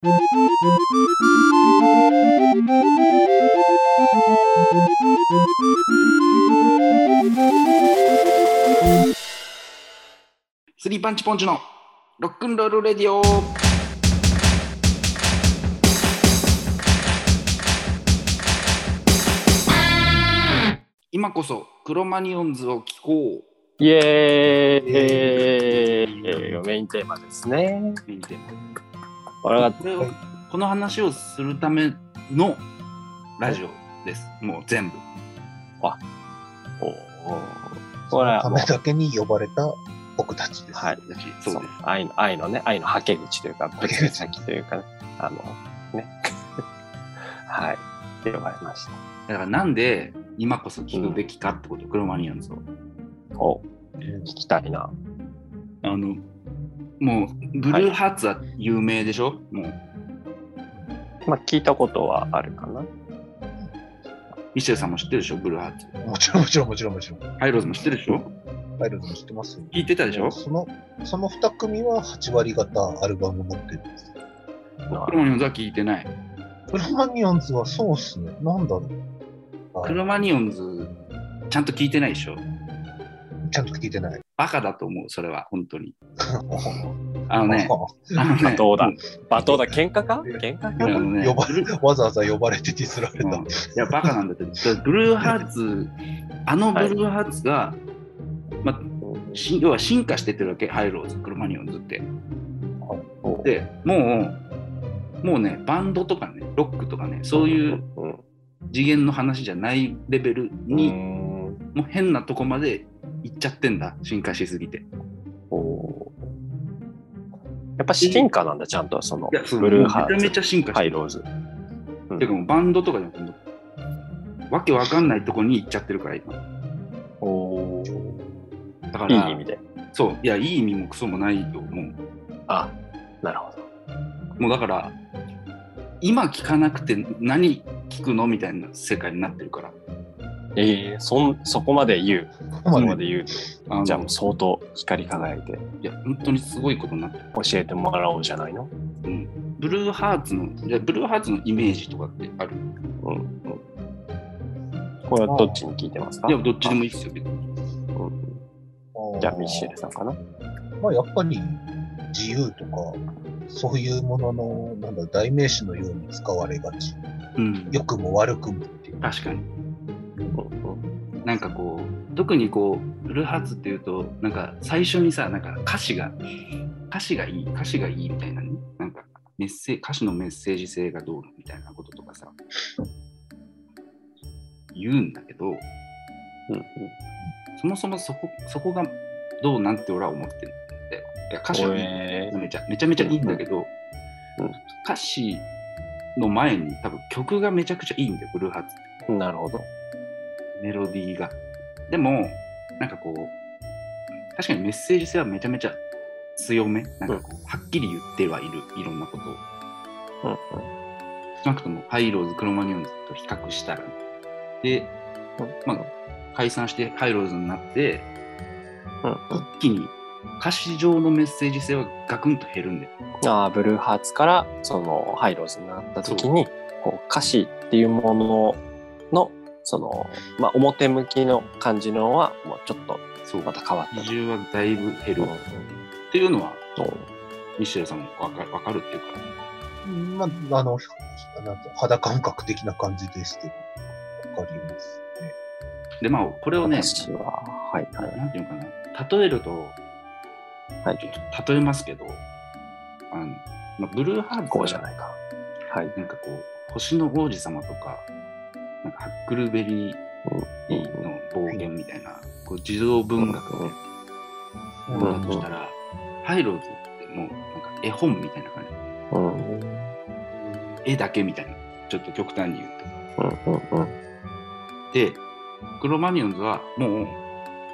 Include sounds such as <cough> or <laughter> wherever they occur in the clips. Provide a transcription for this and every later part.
スリーパンチポンチのロックンロールレディオ。今こそクロマニオンズを聞こう。イエーイ。メインテーマですね。見てこれがこれをこの話をするためのラジオです。もう全部。おこれはためだけに呼ばれた僕たちです。はい。そうです。愛の愛のね愛のはけ口というか別の先というかね。あのね。<laughs> はい。って呼ばれました。だからなんで今こそ聞くべきかってこと、クロマニオンズを。お。うん。聞きたいな。あのもうブルーハーツは有名でしょ、もうまあ聞いたことはあるかな。ミシェルさんも知ってるでしょ？ブルーハーツもちろん、もちろん、もちろん、もちろん。ハイローズも知ってるでしょ？パイロットも知ってますよ。聞いてたでしょ？その、その2組は8割方アルバム持ってるんです。クロマニオンズは聞いてないクロマニオンズはそうっすね。なんだろう。クロマニオンズちゃんと聞いてないでしょ？ちゃんと聞いてない。バカだと思うそれは本当に。<laughs> あのねあのね罵倒だ。罵倒だ。喧嘩か？喧嘩か？あのね呼ばわざわざ呼ばれてディスられた。うん。いや、バカなんだって。だからブルーハーツ、あのブルーハーツが、まあ、し要は進化してってるわけ、ハイローズ、クロマニヨンズって。で、もう、もうね、バンドとかね、ロックとかね、そういううん。次元の話じゃないレベルに、うんもう変なとこまで行っちゃってんだ、進化しすぎて。おやっぱ進化なんだちゃんとそのブルーハーツめちゃめちゃ進化してる。ハイローズ。うんてかもうバンドとかじゃなくて、わけわかんないとこに行っちゃってるから、今。おだから、いい意味で。そう、いや、いい意味もクソもないよ、もう。あなるほど。もうだから、今聞かなくて何聞くの？みたいな世界になってるから。ええそんそこまで言う。そこまで言う。じゃあもう相当光り輝いていや、本当にすごいことになってる。教えてもらおうじゃないの？うん、ブルーハーツの、じゃあブルーハーツのイメージとかってある？うんうん。これはどっちに聞いてますか？いや、どっちでもいいですよ、別に。うんじゃあミッシェルさんかな？まあ、やっぱり自由とか、そういうものの、なんだ、代名詞のように使われがち。うん、良くも悪くもっていう。確かに。うんなんかこう、特にこう、ブルーハーツっていうと、なんか最初にさ、なんか歌詞が、歌詞がいい、歌詞がいいみたいなね、なんかメッセ歌詞のメッセージ性がどうのみたいなこととかさ、言うんだけど、うんうんそもそもそこそこがどうなんて俺は思ってるんだよ。いや歌詞はめえめちゃめちゃめちゃいいんだけど、うん歌詞の前に多分曲がめちゃくちゃいいんだよ、ブルーハーツって。ーなるほど。メロディーが。でも、なんかこう、確かにメッセージ性はめちゃめちゃ強め。なんかこう、はっきり言ってはいる、いろんなことを。うんうん少なくとも、ハイローズ、クロマニオンズと比較したらね。で、まあ、解散してハイローズになって、うんうん一気に歌詞上のメッセージ性はガクンと減るんだよ。ああブルーハーツからそのハイローズになった時にこう歌詞っていうもののその、まあ、表向きの感じのはもうちょっとそう。また変わったと。比重はだいぶ減る。うんっていうのは、ミシェルさんもわかわかるっていうか、まあ、あの、なんて肌感覚的な感じでして、わかりますね。で、まあ、これをね、私ははいはいなんていうのかな、例えると、はいちょっと例えますけど、あのまあ、ブルーハーツこうじゃないか。はい。なんかこう、星の王子様とかハックルベリーの暴言みたいな、こう児童文学のうん。ものだとしたら、ハイローズってもうなんか絵本みたいな感うん。じ、絵だけみたいな、ちょっと極端に言うと。で、クロマニオンズはもう、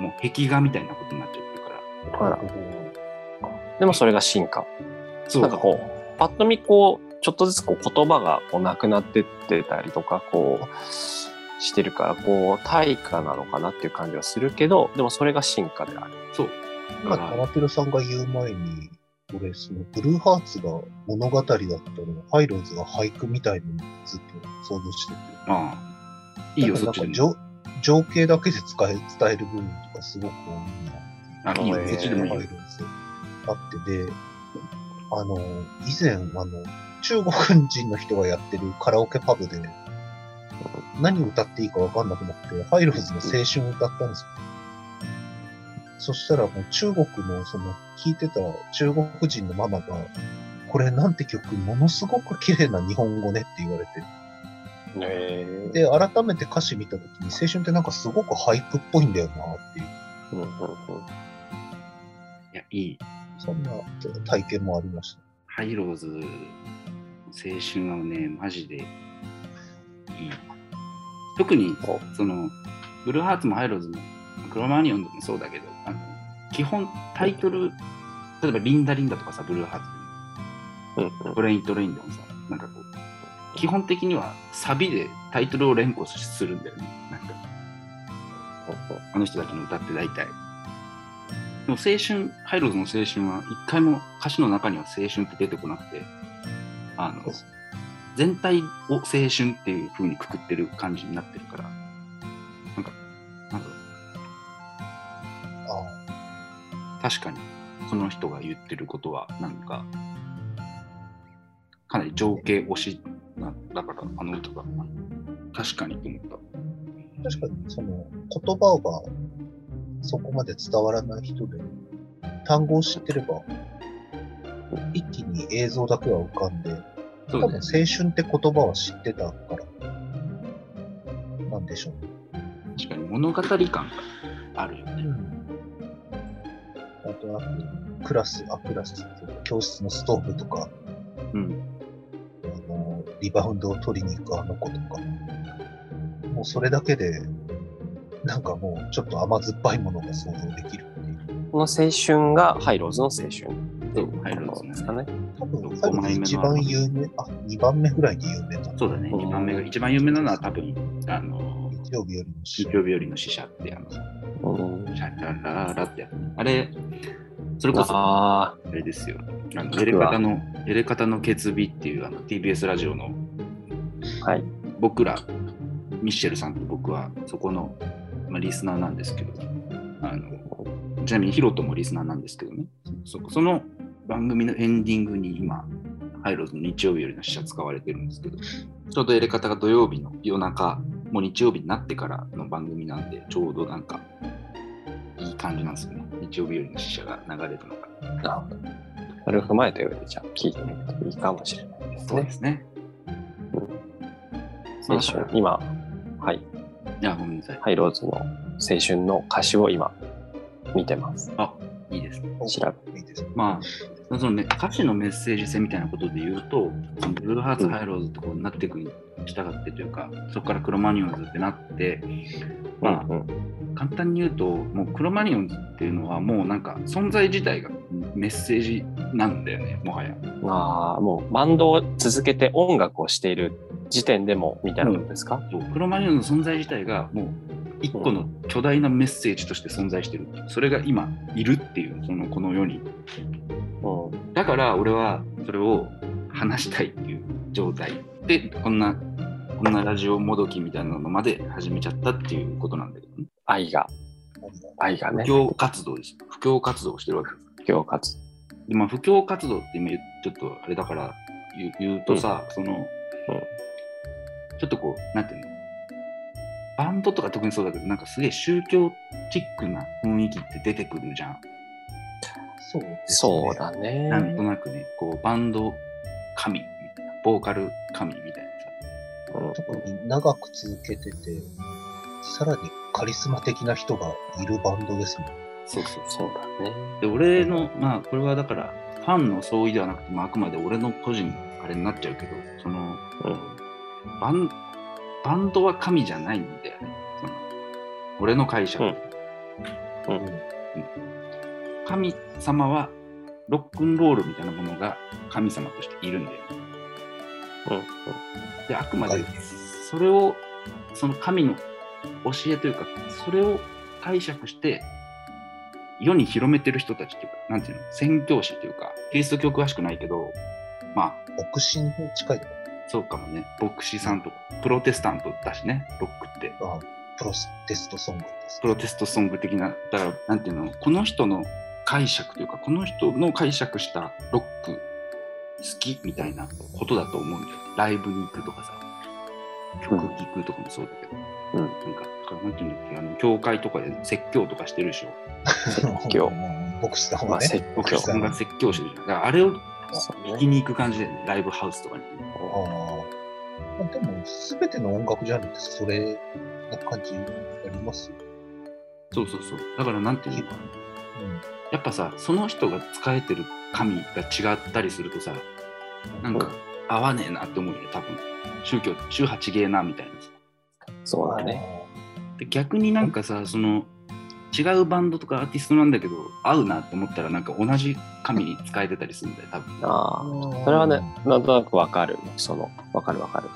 もう壁画みたいなことになっちゃってるから、あら。でもそれが進化。そなんかこう、パッと見こう、ちょっとずつこう言葉がこうなくなってってたりとか、こう、してるから、こう、対価なのかなっていう感じはするけど、でもそれが進化である。そう。まあ、だからタラペロさんが言う前に、俺、そのブルーハーツが物語だったのハイローズが俳句みたいにずっと想像してて。ああ。いいよ、そっち。情情景だけで使え伝える部分とかすごく多いなっていう。あ、いいよ、えーそっちでもいいよハイロ。ーズあってで、あの、以前、あの、中国人の人がやってるカラオケパブで、何歌っていいかわかんなくなって、ハイローズの青春を歌ったんですよ。そしたらもう中国のその聴いてた中国人のママが、これなんて曲、ものすごく綺麗な日本語ねって言われて。えで、改めて歌詞見たときに、青春ってなんかすごく俳句っぽいんだよなっていう、うんうんうんいや、いい。そんな体験もありました。ハイローズ、青春はね、マジでいい。特に、おその、ブルーハーツもハイローズも、クロマニヨンでもそうだけど、あの基本タイトル、例えばリンダリンダとかさ、ブルーハーツでも、トレイントレインでもさ、なんかこう、基本的にはサビでタイトルを連呼するんだよね。なんか、あの人たちの歌って大体。でも青春、ハイローズの青春は一回も歌詞の中には青春って出てこなくて、あの、全体を青春っていう風にくくってる感じになってるから、なんか、なんだろう、あ確かにその人が言ってることは、なんか、かなり情景推しな、だからあの歌が、確かにと思った。あ確かにその言葉がそこまで伝わらない人で、単語を知ってれば、一気に映像だけは浮かんで、多分青春って言葉は知ってたから、なんでしょうね。確かに物語感があるよね。あとは、クラス、あ、クラスっていうか教室のストーブとか、うん。あの、リバウンドを取りに行くあの子とか、もうそれだけで、なんかもうちょっと甘酸っぱいものが想像できる。この青春がハイローズの青春っていうハイローズねですかね。多分、一番有名、あ、二番目ぐらいに有名な。そうだね。うん2番目が、一番有名なのは多分、あの、日曜日よりも日曜日よりの死者って、あの、うんシャララララってやつね。あれ、それこそ、ああれですよ。あのエレカタの、エレカタの決日っていうあの TBS ラジオのあ、はい。僕ら、ミッシェルさんと僕はそこの、まあ、リスナーなんですけど、あのちなみにヒロトもリスナーなんですけどね、そその番組のエンディングに今、ハイローズの日曜日よりの死者使われてるんですけど、ちょうどエレカタが土曜日の夜中、もう日曜日になってからの番組なんで、ちょうどなんか、いい感じなんですよね。日曜日よりの死者が流れるのが。なるほど。それを踏まえた上で、じゃあ聞いてみるといいかもしれないですねそうで。すね。今、はい。いや、ごめんなさい。ハイローズの青春の歌詞を今、見てます。あ、いいですね。調いいですね。まあ、そのね、歌詞のメッセージ性みたいなことで言うと、そのブルーハーツ、ハイローズってこうなっていくに従ってというか、そこからクロマニオンズってなって、まあ、うんうん簡単に言うと、もうクロマニオンズっていうのは、もうなんか存在自体がメッセージなんだよね、もはや。ああ、もうバンドを続けて音楽をしている時点でもみたいなことですか、そうクロマニオンズの存在自体が、もう一個の巨大なメッセージとして存在してる。それが今、いるっていう、そのこの世に。うんだから俺はそれを話したいっていう状態でこんなこんなラジオもどきみたいなのまで始めちゃったっていうことなんだけどね。愛が、愛がね、布教活動です。布教活動をしてるわけです。布教活でまあ、布教活動ってちょっとあれだから言う言うとさ、その、ちょっとこう、なんていうの？バンドとか特にそうだけど、なんかすげえ宗教チックな雰囲気って出てくるじゃん。そうですね。そうだね。なんとなくね、こうバンド神みたいな、ボーカル神みたいなさ。うん特に長く続けてて、さらにカリスマ的な人がいるバンドですもん。そうそうそうだね。で俺のまあこれはだからファンの相違ではなくて、まあ、あくまで俺の個人のあれになっちゃうけどそのうんバンバンドは神じゃないんだよね。その俺の解釈、うん。うん。神様はロックンロールみたいなものが神様としているんだよ。ねうん。であくまではいそれをその神の教えというかそれを解釈して世に広めてる人たちっていうか、なんていうの、宣教師っていうか、キリスト教詳しくないけど、まあ、牧師に近いとか、そうかもね、牧師さんとか、プロテスタントだしね、ロックって。あプロテストソングですプ。ロテストソング的な、だから、なんていうの、この人の解釈というか、この人の解釈したロック好きみたいなことだと思うんだよ。ライブに行くとかさ、曲聴くとかもそうだけど、うんなんか、だからなんていうんだっけ、あの、教会とかで説教とかしてるでしょ。説教うん <laughs> 牧師さんまあ、はね。説教牧師。さんが説教してるじゃん。だからあれを聞きね。に行く感じで、ね、ライブハウスとかに。ああ。でも、すべての音楽ジャンルってそれな感じありますよ。そうそうそう。だからなんていうのかな。うん。やっぱさ、その人が使えてる神が違ったりするとさ、なんか合わねえなって思うよね、多分。宗教、宗派ちげえなみたいなさ。そうだね。で逆になんかさ、その違うバンドとかアーティストなんだけど、合うなって思ったら、なんか同じ神に使えてたりするんだよ、多分。ああ。それはね、なんとなくわかる。その、わかるわかる。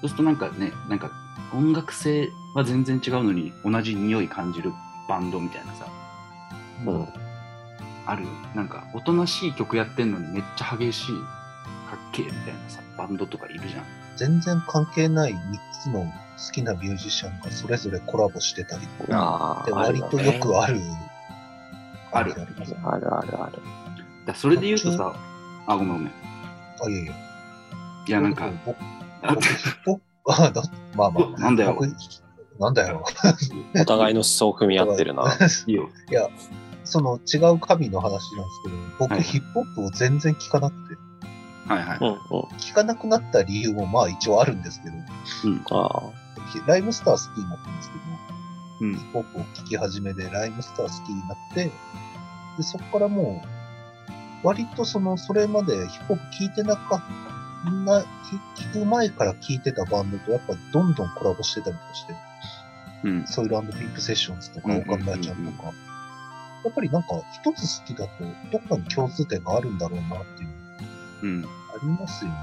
そうするとなんかね、なんか音楽性は全然違うのに、同じ匂い感じるバンドみたいなさ、う。うんん。あるなんかおとなしい曲やってんのにめっちゃ激しい、かっけえみたいなさ、バンドとかいるじゃん。全然関係ない3つの好きなミュージシャンがそれぞれコラボしてたりとか。割とよくある。あるあるあるある。だそれで言うとさ、あ、ごめんごめん。あ、いやいや。いや、なんか、僕、あ僕ヒップホップあだまあまあ。なんだよ僕なんだよ。お互いの思想を踏み合ってるな。<laughs> いいよ。いや、その違う神の話なんですけど、僕、はいヒップホップを全然聞かなくて、はいはい。うんうん。聞かなくなった理由もまあ一応あるんですけど、あライムスター好きになったんですけど、うんヒップホップを聴き始めで、ライムスター好きになって、で、そこからもう、割とその、それまでヒップホップ聴いてなかった、な、聞く前から聴いてたバンドとやっぱどんどんコラボしてたりとかして、うん。ソイルピックセッションズとか、うんオカンナちゃんとか、やっぱりなんか一つ好きだと、どっかに共通点があるんだろうなっていう、うん。ありますよね。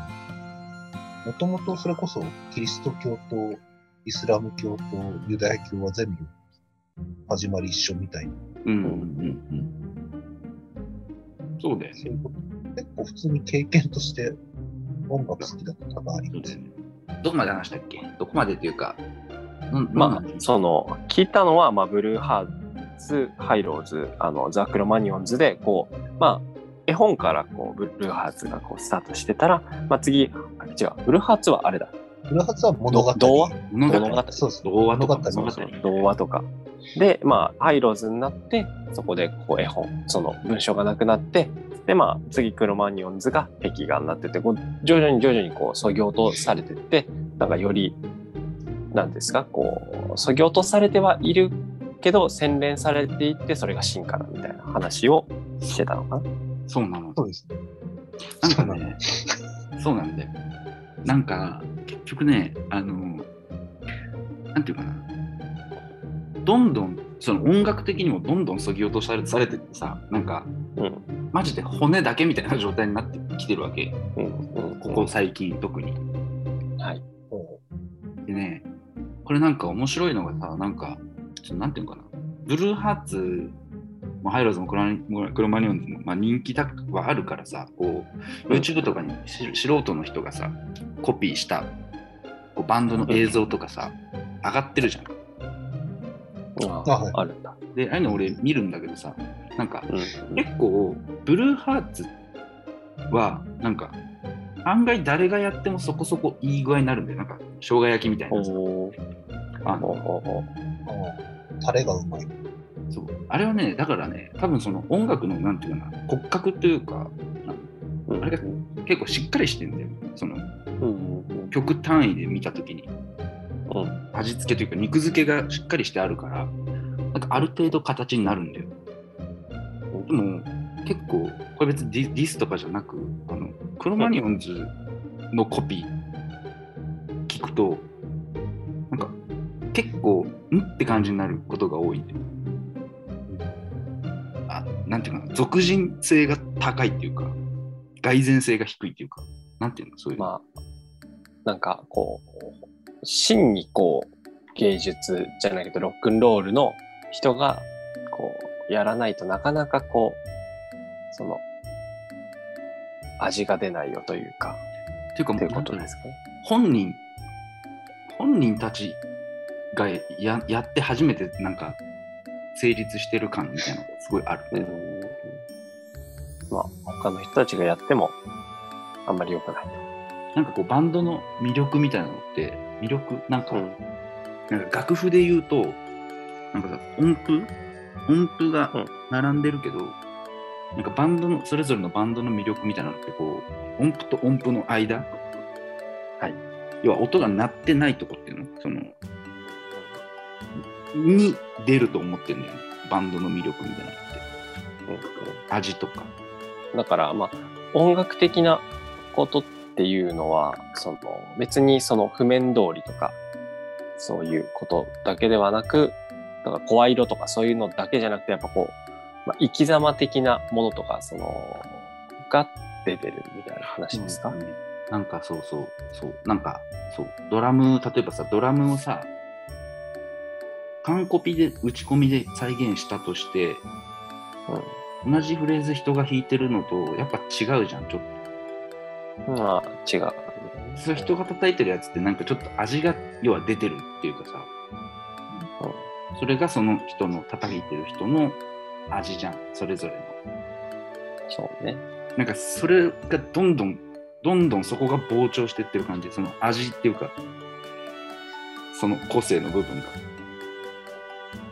もともとそれこそ、キリスト教とイスラム教とユダヤ教は全部始まり一緒みたいな。うん。うん。うん。そうだよね。そういうこと。結構普通に経験として音楽好きだと多々あります。ね。どこまで話したっけ？どこまでっていうか、うんまあ、その、聞いたのは、まあ、ブルーハーツ、ハイローズ、あの、ザ・クロマニオンズで、こう、まあ、絵本からこうブルーハーツがこうスタートしてたら、まあ、次、あ違う、ブルーハーツはあれだ、ブルーハーツは物語。童話物語物語そうです。童話とか童話とか。で、まあ、ハイローズになって、そこでこう絵本、その文章がなくなって、で、まあ、次、クロマニオンズが壁画になってて、こう徐々に徐々にこう、そぎ落とされてって、なんかより、なんですか、こう、そぎ落とされてはいるけど、洗練されていって、それが進化だみたいな話をしてたのかな。そうなの。そうですね。なんかね、そうなんだよ。なんか、結局ね、あの、なんていうかな、どんどん、その音楽的にもどんどんそぎ落とされされてってさ、なんか、うん。マジで骨だけみたいな状態になってきてるわけ。うん。うん。ここ最近、特に。はい。でね、これなんか面白いのがさ、なんか、そのなんていうのかな、ブルーハーツもハイローズもクロマクロマニオンズも、まあ、人気はあるからさ、こう、YouTube とかにし素人の人がさ、コピーしたこうバンドの映像とかさ、上がってるじゃん。ああはいあるんだ。で、ああいうの俺見るんだけどさ、なんかうん。結構、ブルーハーツは、なんか、案外誰がやってもそこそこいい具合になるんだよ。なんか、生姜焼きみたいなさ。あのタレがうまい。そう。あれはね、だからね、多分その音楽のなんていうかな、骨格というか、うん。あれが結構しっかりしてんだよ。その曲単位で見たときに、うん。味付けというか肉付けがしっかりしてあるから、なんかある程度形になるんだよ。でも結構、これ別にディディスとかじゃなく、あのクロマニオンズのコピー聞くと、なんか結構、んって感じになることが多いんだよ。あなんていうかな、俗人性が高いっていうか、蓋然性が低いっていうか、なんていうの、そういう。まあ、なんかこう、真にこう、芸術じゃないけど、ロックンロールの人が、こう、やらないとなかなかこう、その、味が出ないよというか、っていうかもううことですか？ね。本人本人たちがややって初めてなんか成立してる感みたいなのがすごいある、うん。まあ、他の人たちがやっても、あんまり良くないなんかこうバンドの魅力みたいなのって魅力なんか、と。うん。なんか楽譜で言うとなんかさ音符？音符がうん並んでるけど、なんかバンドのそれぞれのバンドの魅力みたいなのってこう音符と音符の間？はい要は音が鳴ってないとこっていうの？そのに出ると思ってるんだよ。ねバンドの魅力みたいなのって。味とか。だから、まあ、音楽的なことっていうのは、その、別にその譜面通りとか、そういうことだけではなく、だから声色とかそういうのだけじゃなくて、やっぱこう、まあ、生き様的なものとか、その、が出てるみたいな話ですか、うん。なんかそうそうそう。なんかそう。ドラム例えばさドラムをさ完コピで打ち込みで再現したとして同じフレーズ人が弾いてるのとやっぱ違うじゃんちょっうん。まあ、違う。とそれ人が叩いてるやつってなんかちょっと味が要は出てるっていうかさそれがその人の叩いてる人の味じゃんそれぞれのそうね。なんかそれがどんどんどんどんそこが膨張してってる感じその味っていうかその個性の部分がだ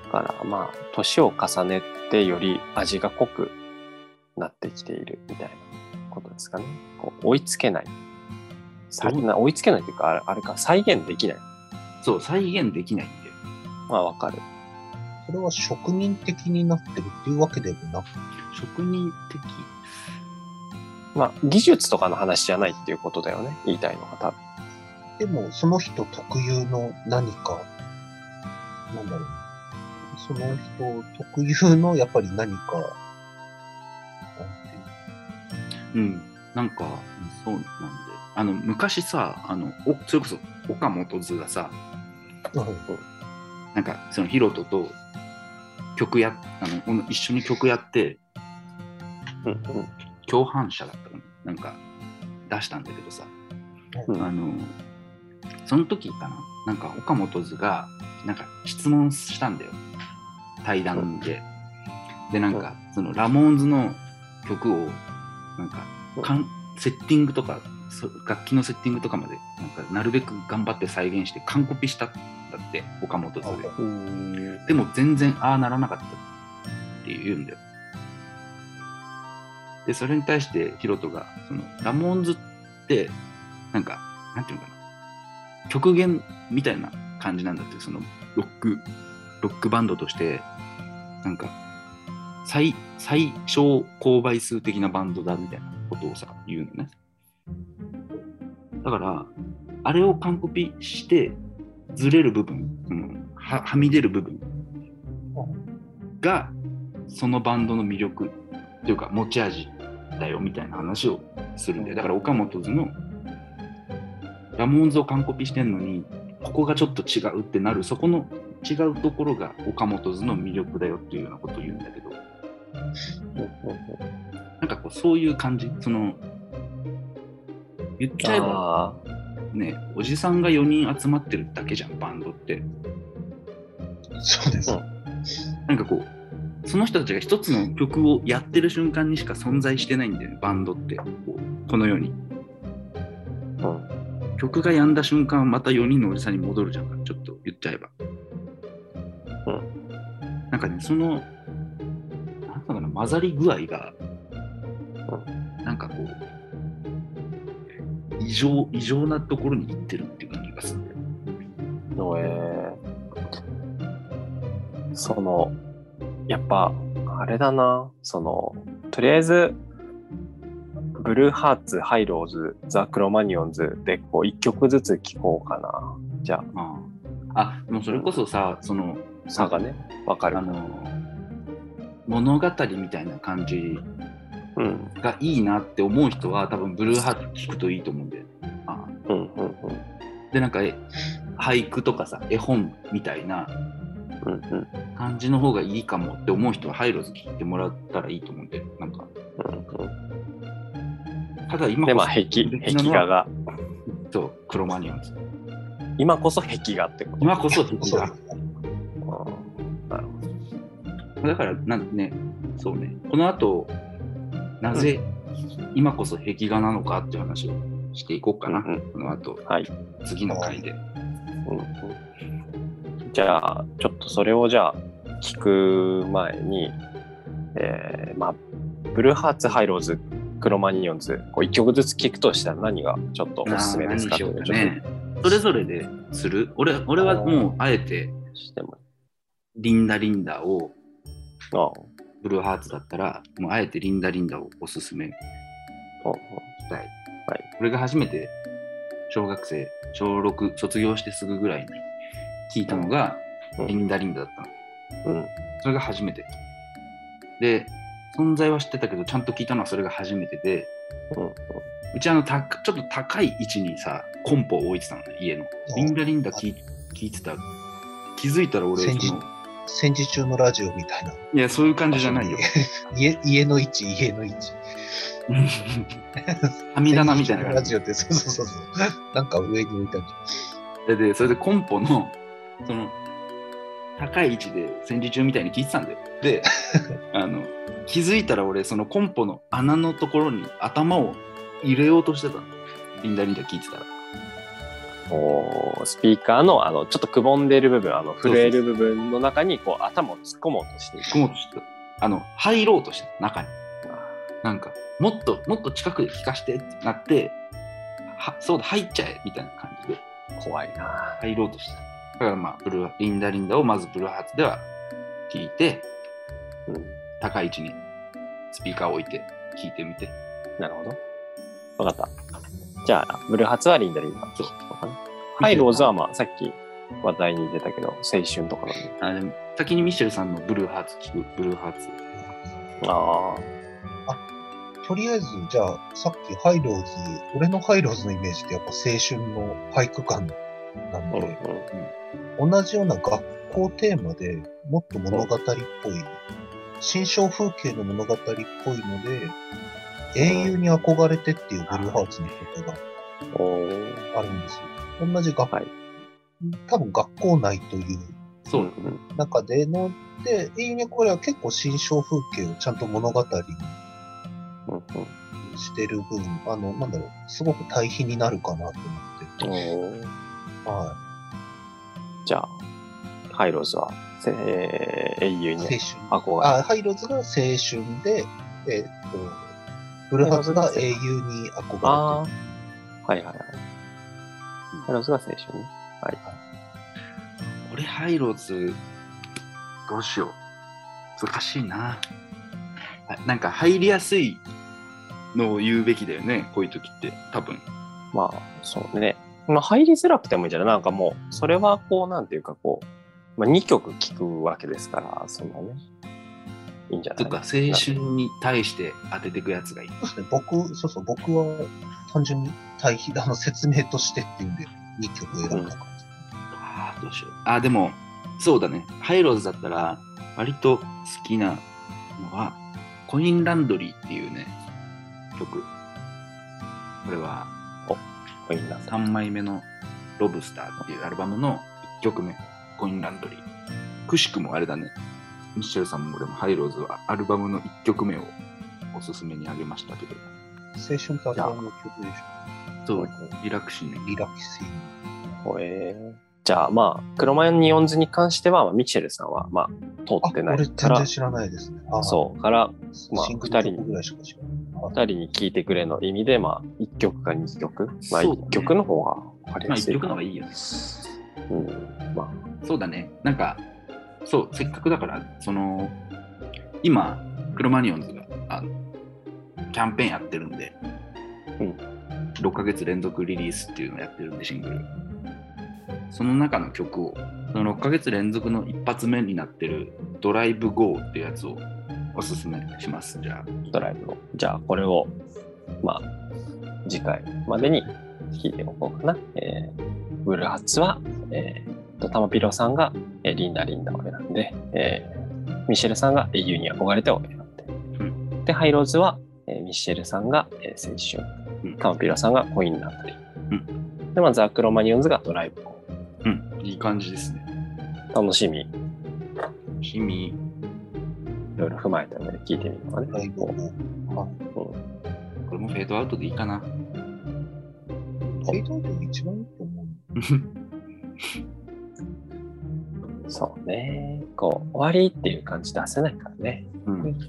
から、まあ、年を重ねてより味が濃くなってきているみたいなことですかね。こう追いつけない。さな追いつけないというか、あれあれか、再現できない。そう再現できないんだよまあ、わかる。それは職人的になってるっていうわけでもなく、職人的まあ、技術とかの話じゃないっていうことだよね。言いたいのが多分。でもその人特有の何か、なんだろう。その人特有のやっぱり何か、なんていううん。なんかそうなんで。あの昔さあのおそれこそ岡本図がさのなんかそのヒロトと曲やあの一緒に曲やってうんうん。共犯者だったかななんか出したんだけどさ、うん。あのその時かな。なんか岡本図がなんか質問したんだよ対談で、でなんかそのラモーンズの曲をなんかかんセッティングとかそ楽器のセッティングとかまでなんかなるべく頑張って再現して完コピしたんだって岡本図で。うん。でも全然ああならなかったって言うんだよ。で、それに対してヒロトが、そのラモーンズって、なんか、なんていうのかな、極限みたいな感じなんだって、そのロック、ロックバンドとして、なんか、最、最小公倍数的なバンドだみたいなことをさ、言うのね。だから、あれを完コピして、ずれる部分、そのははみ出る部分がそのバンドの魅力というか持ち味だよみたいな話をするんでだから岡本図のラモーンズを完コピしてんのにここがちょっと違うってなるそこの違うところが岡本図の魅力だよっていうようなことを言うんだけど。なんかこうそういう感じ？その言っちゃえばあねおじさんが4人集まってるだけじゃんバンドって。そうです。うん。なんかこうその人たちが一つの曲をやってる瞬間にしか存在してないんだよねバンドって。こうこの世に。あ。うん。曲が止んだ瞬間また4人のおじさんに戻るじゃんちょっと言っちゃえばうん。なんかねそのなんだかな混ざり具合がなんかこう異常異常なところに行ってるっていう感じがするんだえ。ーその、やっぱ、あれだな、その、とりあえず、ブルーハーツ、ハイローズ、ザ・クロマニオンズで、こう、一曲ずつ聴こうかな。じゃあ。ああ。でもそれこそさそのあ、差がね、わかるあ。の物語みたいな感じうん、がいいなって思う人は多分ブルーハーツ聞くといいと思うんだよね。あうん、うん、うん。でなんかえ俳句とかさ絵本みたいな感じの方がいいかもって思う人はハイローズ聞いてもらったらいいと思うんで、なんか、うんうんただ今で、まあ、こ壁、そ壁画が、そそう、クロマニオンズ。今こそ壁画ってこと。今こそ壁画。だからなんね、そうね、この後、なぜ今こそ壁画なのかっていう話をしていこうかな、うんうんこの後、ど。はい。次の回で。じゃあ、ちょっとそれをじゃあ、聞く前に、えーまあ、ブルーハーツ、ハイローズ、クロマニオンズ、こう1曲ずつ聞くとしたら何がちょっとおすすめですかね。それぞれでする？俺俺はもうあえてとしても。リンダリンダをあブルーハーツだったらもうあえてリンダリンダをおすすめしたい。はい。俺が初めて小学生小6卒業してすぐぐらいに聞いたのがうんリンダリンダだったの。うん。それが初めて。で、存在は知ってたけど、ちゃんと聞いたのはそれが初めてで、うん。うちあのたちょっと高い位置にさ、コンポを置いてたのね、家の。リンダリンダ聞い聞いてた。気づいたら俺、その戦時中のラジオみたいな。いや、そういう感じじゃないよ。<laughs> 家家の位置、家の位置。<laughs> 網棚みたいな感じジオって、そうそうそうそう。なんか上に置いたんじで。で、それでコンポの、その、高い位置で戦時中みたいに聞いてたんだよ。で、あの、気づいたら俺、そのコンポの穴のところに頭を入れようとしてたの。リンダリンダ聞いてたら。スピーカーのあのちょっとくぼんでる部分、あの震える部分の中にこう頭を突っ込もうとしていく。組もうとしてた。あの、入ろうとしてた、中に。なんか、もっと、もっと近くで聞かしてってなって、はそうだ、入っちゃえみたいな感じで怖いな。入ろうとしてた。だからまあ、ブルーリンダリンダをまずブルーハーツでは聞いて、うん。高い位置にスピーカーを置いて聞いてみて。なるほど。わかった。じゃあ、ブルーハーツはリンダリンダ。そうかな。ハイローズはまあ、さっき話題に出たけど、青春とかなんで。あでも先にミシェルさんのブルーハーツ聞く、ブルーハーツ。あゃん。とりあえず、じゃあ、さっきハイローズ、俺のハイローズのイメージってやっぱ青春の俳句感なんあ。うんで、うん。同じような学校テーマでもっと物語っぽい、新象風景の物語っぽいので、英雄に憧れてっていうブルーハーツの曲があるんですよ。同じ学、はい多分学校内というそう、ん中での、で、英雄にこれは結構新象風景をちゃんと物語にしてる分、あの、なんだろう、すごく対比になるかなと思って。はじゃあ、ハイローズは、せえー英雄い。に青春。憧れあ、ハイローズが青春で、えーっと、ブルーハーツが英雄に憧れてる。ああ。はいはいはい。ハイローズが青春ね。俺ハイローズ、どうしよう。難しいな。あなんか入りやすいのを言うべきだよね、こういう時って、多分。まあ、そうね。まあ、入りづらくてもいいんじゃない？なんかもう、それはこう、なんていうかこう、まあ、2曲聴くわけですから、そんなね。いいんじゃない？とか、青春に対して当てていくやつがいい。そうですね、僕、そうそう、僕は単純に対比、あの、説明としてっていうんで、2曲選んだ感じ。ああ、どうしよう。あ、でも、そうだね。ハイローズだったら、割と好きなのは、コインランドリーっていうね、曲。これは、コインランド3枚目のロブスターっていうアルバムの1曲目、コインランドリー。くしくもあれだね。ミッシェルさんも俺もハイローズはアルバムの1曲目をおすすめにあげましたけど、青春ってアルバムの曲でしそう、リラクシーねょ。。リラキシー。ほえーじゃあまあ、クロマニオンズに関しては、まあミッチェルさんは、まあ、通あ、ってない俺から全然、知らないですね。あそう、から、う。まあシングル曲ぐらいしか知らない。二人に聴いてくれの意味で、まあ、1曲か2曲。まあ、そうだね1曲の方が分かりまあ1やすいかな。曲の方がいいよね。うん。まそうだね。なんか、そう、せっかくだから、その、今、クロマニオンズがあのキャンペーンやってるんで、うん6ヶ月連続リリースっていうのをやってるんで、シングル。その中の曲を、その6ヶ月連続の一発目になってるドライブ GO っていうやつをおすすめします。じゃあ、あ、ドライブを。じゃあ、これを、まあ、次回までに聴いておこうかな。えー、ブルーハッツは、えー、とタマピロさんが、えーリンダ・リンダを選んで、えーミシェルさんがえーユに憧れてを選んで、うで、ハイローズは、えーミシェルさんが、えー青春、うんタマピロさんがコインランドリー。うで、まあ、ザ・クロマニオンズがドライブコうん、いい感じですね。ー楽しみ、い趣味、ろいろ踏まえた上で聞いてみるのがね。ライブを、はい。これもフェードアウトでいいかな。フェードアウトが一番いいと思う。<laughs> そうね。こう、終わりっていう感じ出せないからね。うん、で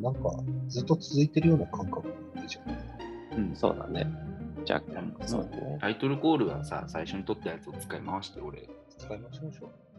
なんか、ずっと続いてるような感覚でいいじゃん。うんそうだね。じゃあ、うんそうだね。タイトルコールはさ、最初に取ったやつを使い回して、俺。使いましょう。